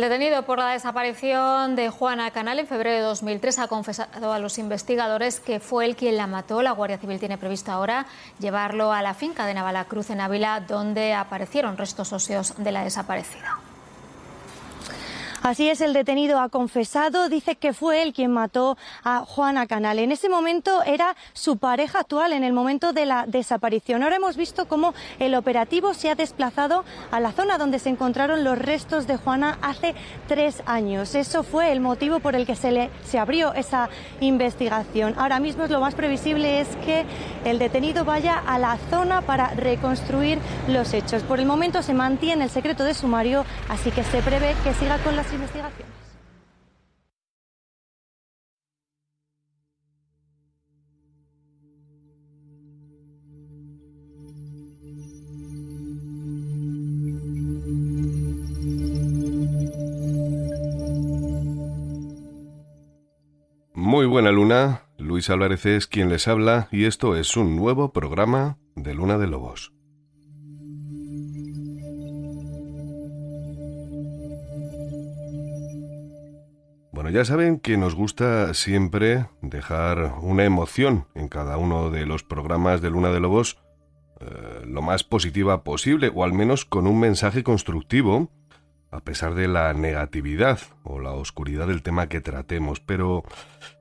El detenido por la desaparición de Juana Canal en febrero de 2003 ha confesado a los investigadores que fue él quien la mató. La Guardia Civil tiene previsto ahora llevarlo a la finca de Navalacruz en Ávila, donde aparecieron restos óseos de la desaparecida. Así es, el detenido ha confesado, dice que fue él quien mató a Juana Canal. En ese momento era su pareja actual, en el momento de la desaparición. Ahora hemos visto cómo el operativo se ha desplazado a la zona donde se encontraron los restos de Juana hace tres años. Eso fue el motivo por el que se, le, se abrió esa investigación. Ahora mismo lo más previsible es que el detenido vaya a la zona para reconstruir los hechos. Por el momento se mantiene el secreto de sumario, así que se prevé que siga con las investigaciones. Muy buena luna, Luis Álvarez es quien les habla y esto es un nuevo programa de Luna de Lobos. Ya saben que nos gusta siempre dejar una emoción en cada uno de los programas de Luna de Lobos eh, lo más positiva posible, o al menos con un mensaje constructivo, a pesar de la negatividad o la oscuridad del tema que tratemos. Pero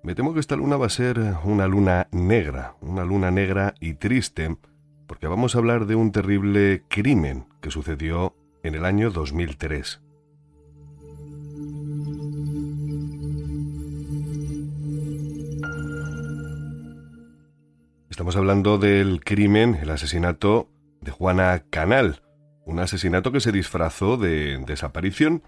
me temo que esta luna va a ser una luna negra, una luna negra y triste, porque vamos a hablar de un terrible crimen que sucedió en el año 2003. Estamos hablando del crimen, el asesinato de Juana Canal, un asesinato que se disfrazó de desaparición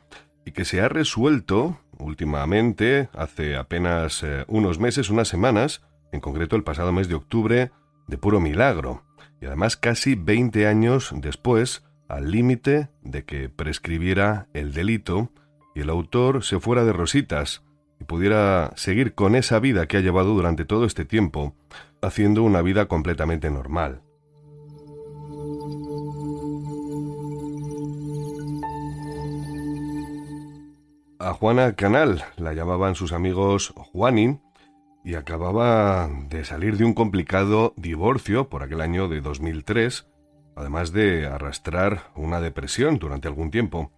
y que se ha resuelto últimamente, hace apenas eh, unos meses, unas semanas, en concreto el pasado mes de octubre, de puro milagro, y además casi 20 años después, al límite de que prescribiera el delito y el autor se fuera de rositas y pudiera seguir con esa vida que ha llevado durante todo este tiempo, haciendo una vida completamente normal. A Juana Canal la llamaban sus amigos Juanin y acababa de salir de un complicado divorcio por aquel año de 2003, además de arrastrar una depresión durante algún tiempo.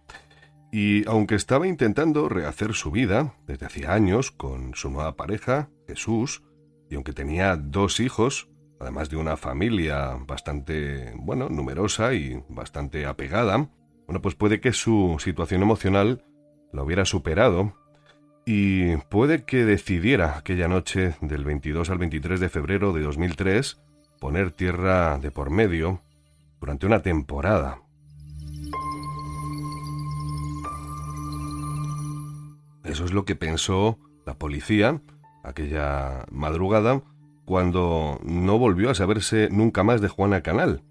Y aunque estaba intentando rehacer su vida desde hacía años con su nueva pareja, Jesús, y aunque tenía dos hijos, además de una familia bastante, bueno, numerosa y bastante apegada, bueno, pues puede que su situación emocional la hubiera superado y puede que decidiera aquella noche del 22 al 23 de febrero de 2003 poner tierra de por medio durante una temporada. Eso es lo que pensó la policía aquella madrugada cuando no volvió a saberse nunca más de Juana Canal.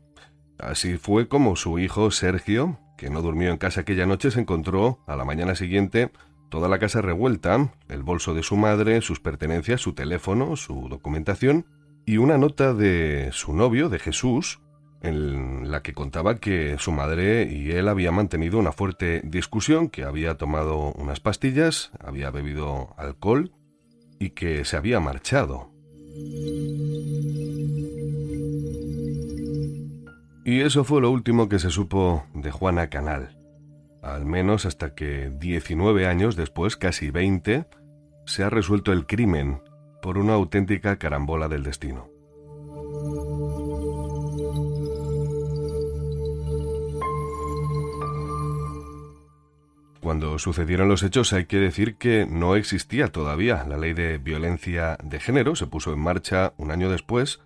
Así fue como su hijo Sergio, que no durmió en casa aquella noche, se encontró a la mañana siguiente toda la casa revuelta, el bolso de su madre, sus pertenencias, su teléfono, su documentación y una nota de su novio, de Jesús, en la que contaba que su madre y él habían mantenido una fuerte discusión, que había tomado unas pastillas, había bebido alcohol y que se había marchado. Y eso fue lo último que se supo de Juana Canal. Al menos hasta que 19 años después, casi 20, se ha resuelto el crimen por una auténtica carambola del destino. Cuando sucedieron los hechos hay que decir que no existía todavía la ley de violencia de género, se puso en marcha un año después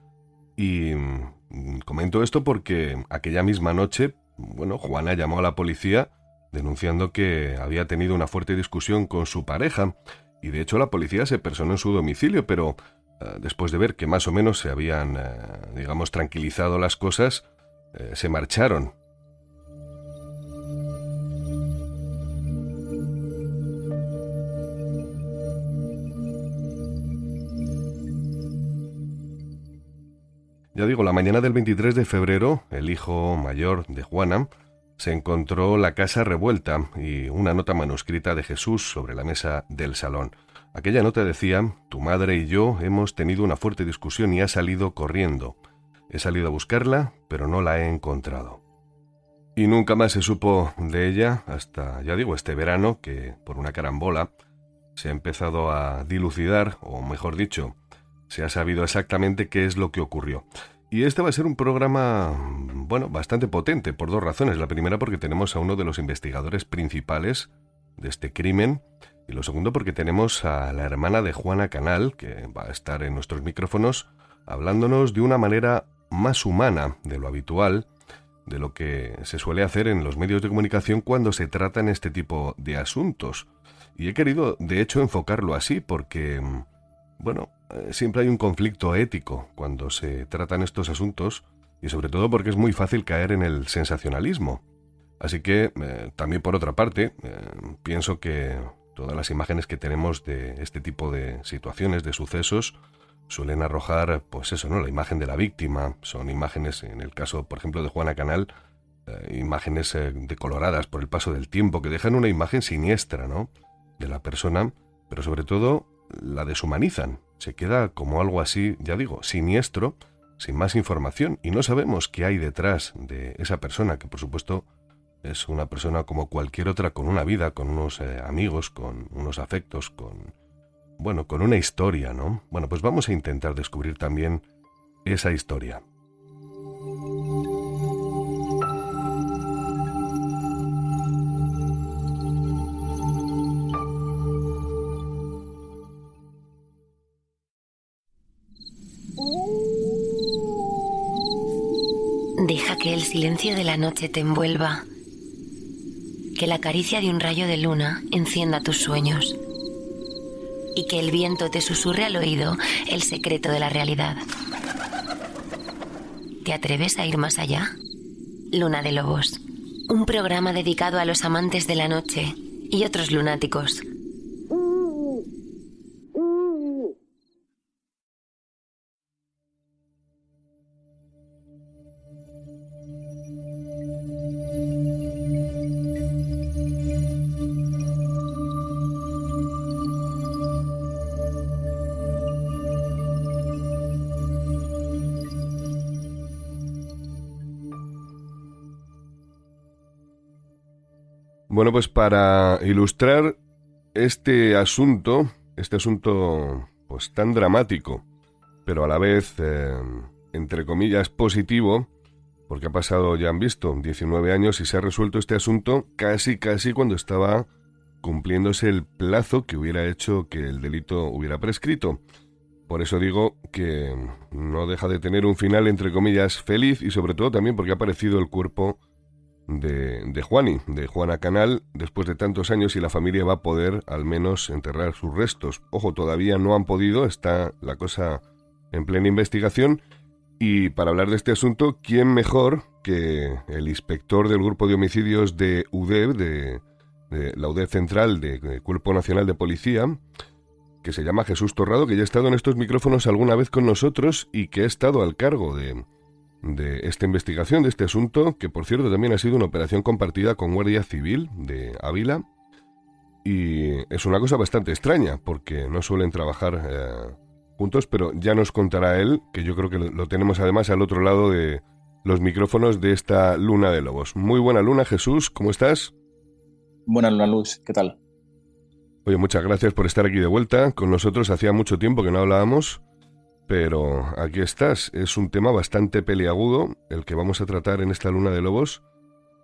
y mm, comento esto porque aquella misma noche, bueno, Juana llamó a la policía denunciando que había tenido una fuerte discusión con su pareja y de hecho la policía se personó en su domicilio, pero eh, después de ver que más o menos se habían, eh, digamos, tranquilizado las cosas, eh, se marcharon Ya digo, la mañana del 23 de febrero, el hijo mayor de Juana se encontró la casa revuelta y una nota manuscrita de Jesús sobre la mesa del salón. Aquella nota decía, Tu madre y yo hemos tenido una fuerte discusión y ha salido corriendo. He salido a buscarla, pero no la he encontrado. Y nunca más se supo de ella hasta, ya digo, este verano, que por una carambola se ha empezado a dilucidar, o mejor dicho, se ha sabido exactamente qué es lo que ocurrió. Y este va a ser un programa, bueno, bastante potente por dos razones. La primera porque tenemos a uno de los investigadores principales de este crimen. Y lo segundo porque tenemos a la hermana de Juana Canal, que va a estar en nuestros micrófonos, hablándonos de una manera más humana de lo habitual, de lo que se suele hacer en los medios de comunicación cuando se tratan este tipo de asuntos. Y he querido, de hecho, enfocarlo así porque, bueno, eh, siempre hay un conflicto ético cuando se tratan estos asuntos y sobre todo porque es muy fácil caer en el sensacionalismo. Así que, eh, también por otra parte, eh, pienso que todas las imágenes que tenemos de este tipo de situaciones, de sucesos, suelen arrojar, pues eso, ¿no? La imagen de la víctima, son imágenes, en el caso, por ejemplo, de Juana Canal, imágenes decoloradas por el paso del tiempo, que dejan una imagen siniestra, ¿no? De la persona, pero sobre todo la deshumanizan, se queda como algo así, ya digo, siniestro, sin más información, y no sabemos qué hay detrás de esa persona, que por supuesto es una persona como cualquier otra, con una vida, con unos eh, amigos, con unos afectos, con... bueno, con una historia, ¿no? Bueno, pues vamos a intentar descubrir también esa historia. Silencio de la noche te envuelva. Que la caricia de un rayo de luna encienda tus sueños. Y que el viento te susurre al oído el secreto de la realidad. ¿Te atreves a ir más allá? Luna de Lobos. Un programa dedicado a los amantes de la noche y otros lunáticos Bueno, pues para ilustrar este asunto, este asunto pues tan dramático, pero a la vez, eh, entre comillas, positivo, porque ha pasado, ya han visto, 19 años y se ha resuelto este asunto casi, casi cuando estaba cumpliéndose el plazo que hubiera hecho que el delito hubiera prescrito. Por eso digo que no deja de tener un final, entre comillas, feliz y sobre todo también porque ha aparecido el cuerpo de, de Juani, de Juana Canal, después de tantos años y la familia va a poder al menos enterrar sus restos. Ojo, todavía no han podido, está la cosa en plena investigación. Y para hablar de este asunto, ¿quién mejor que el inspector del grupo de homicidios de UDEB, de, de la UDEB Central, de Cuerpo Nacional de Policía, que se llama Jesús Torrado, que ya ha estado en estos micrófonos alguna vez con nosotros y que ha estado al cargo de, de esta investigación, de este asunto, que por cierto también ha sido una operación compartida con Guardia Civil de Ávila. Y es una cosa bastante extraña, porque no suelen trabajar eh, juntos, pero ya nos contará él, que yo creo que lo tenemos además al otro lado de los micrófonos de esta Luna de Lobos. Muy buena luna, Jesús, ¿cómo estás? Buena luna, Luz, ¿qué tal? Oye, muchas gracias por estar aquí de vuelta con nosotros. Hacía mucho tiempo que no hablábamos, pero aquí estás. Es un tema bastante peliagudo el que vamos a tratar en esta Luna de Lobos.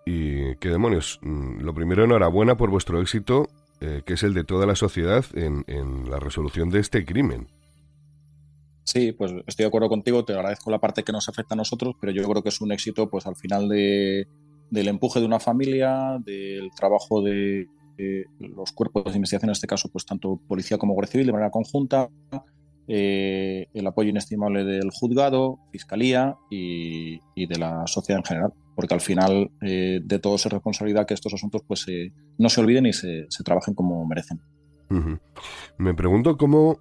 Y qué demonios. Mm, lo primero, enhorabuena por vuestro éxito, eh, que es el de toda la sociedad en, en la resolución de este crimen. Sí, pues estoy de acuerdo contigo, te agradezco la parte que nos afecta a nosotros, pero yo creo que es un éxito pues al final de, del empuje de una familia, del trabajo de, los cuerpos de investigación, en este caso pues tanto policía como guardia civil de manera conjunta, eh, el apoyo inestimable del juzgado, fiscalía y, de la sociedad en general, porque al final eh, de todo es responsabilidad que estos asuntos pues no se olviden y se, trabajen como merecen. Me pregunto cómo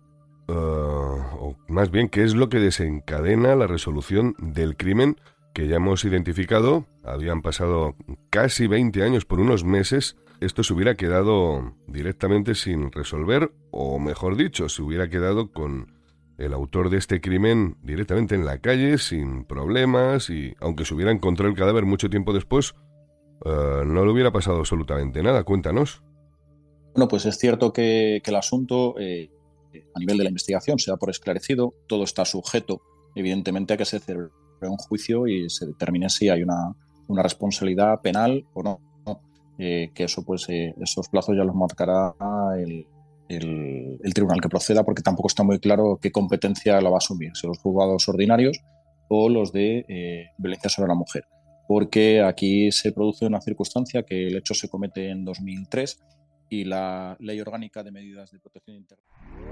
Ah, o más bien, ¿qué es lo que desencadena la resolución del crimen que ya hemos identificado? Habían pasado casi 20 años por unos meses. Esto se hubiera quedado directamente sin resolver, o mejor dicho, se hubiera quedado con el autor de este crimen directamente en la calle, sin problemas, y aunque se hubiera encontrado el cadáver mucho tiempo después, ah, no le hubiera pasado absolutamente nada. Cuéntanos. Bueno, pues es cierto que, el asunto eh, a nivel de la investigación se da por esclarecido, todo está sujeto, evidentemente, a que se celebre un juicio y se determine si hay una, responsabilidad penal o no. Eh, que eso, pues, eh, esos plazos ya los marcará el, tribunal que proceda, porque tampoco está muy claro qué competencia la va a asumir, si los juzgados ordinarios o los de eh, violencia sobre la mujer. Porque aquí se produce una circunstancia que el hecho se comete en 2003 y la Ley Orgánica de Medidas de Protección Integral.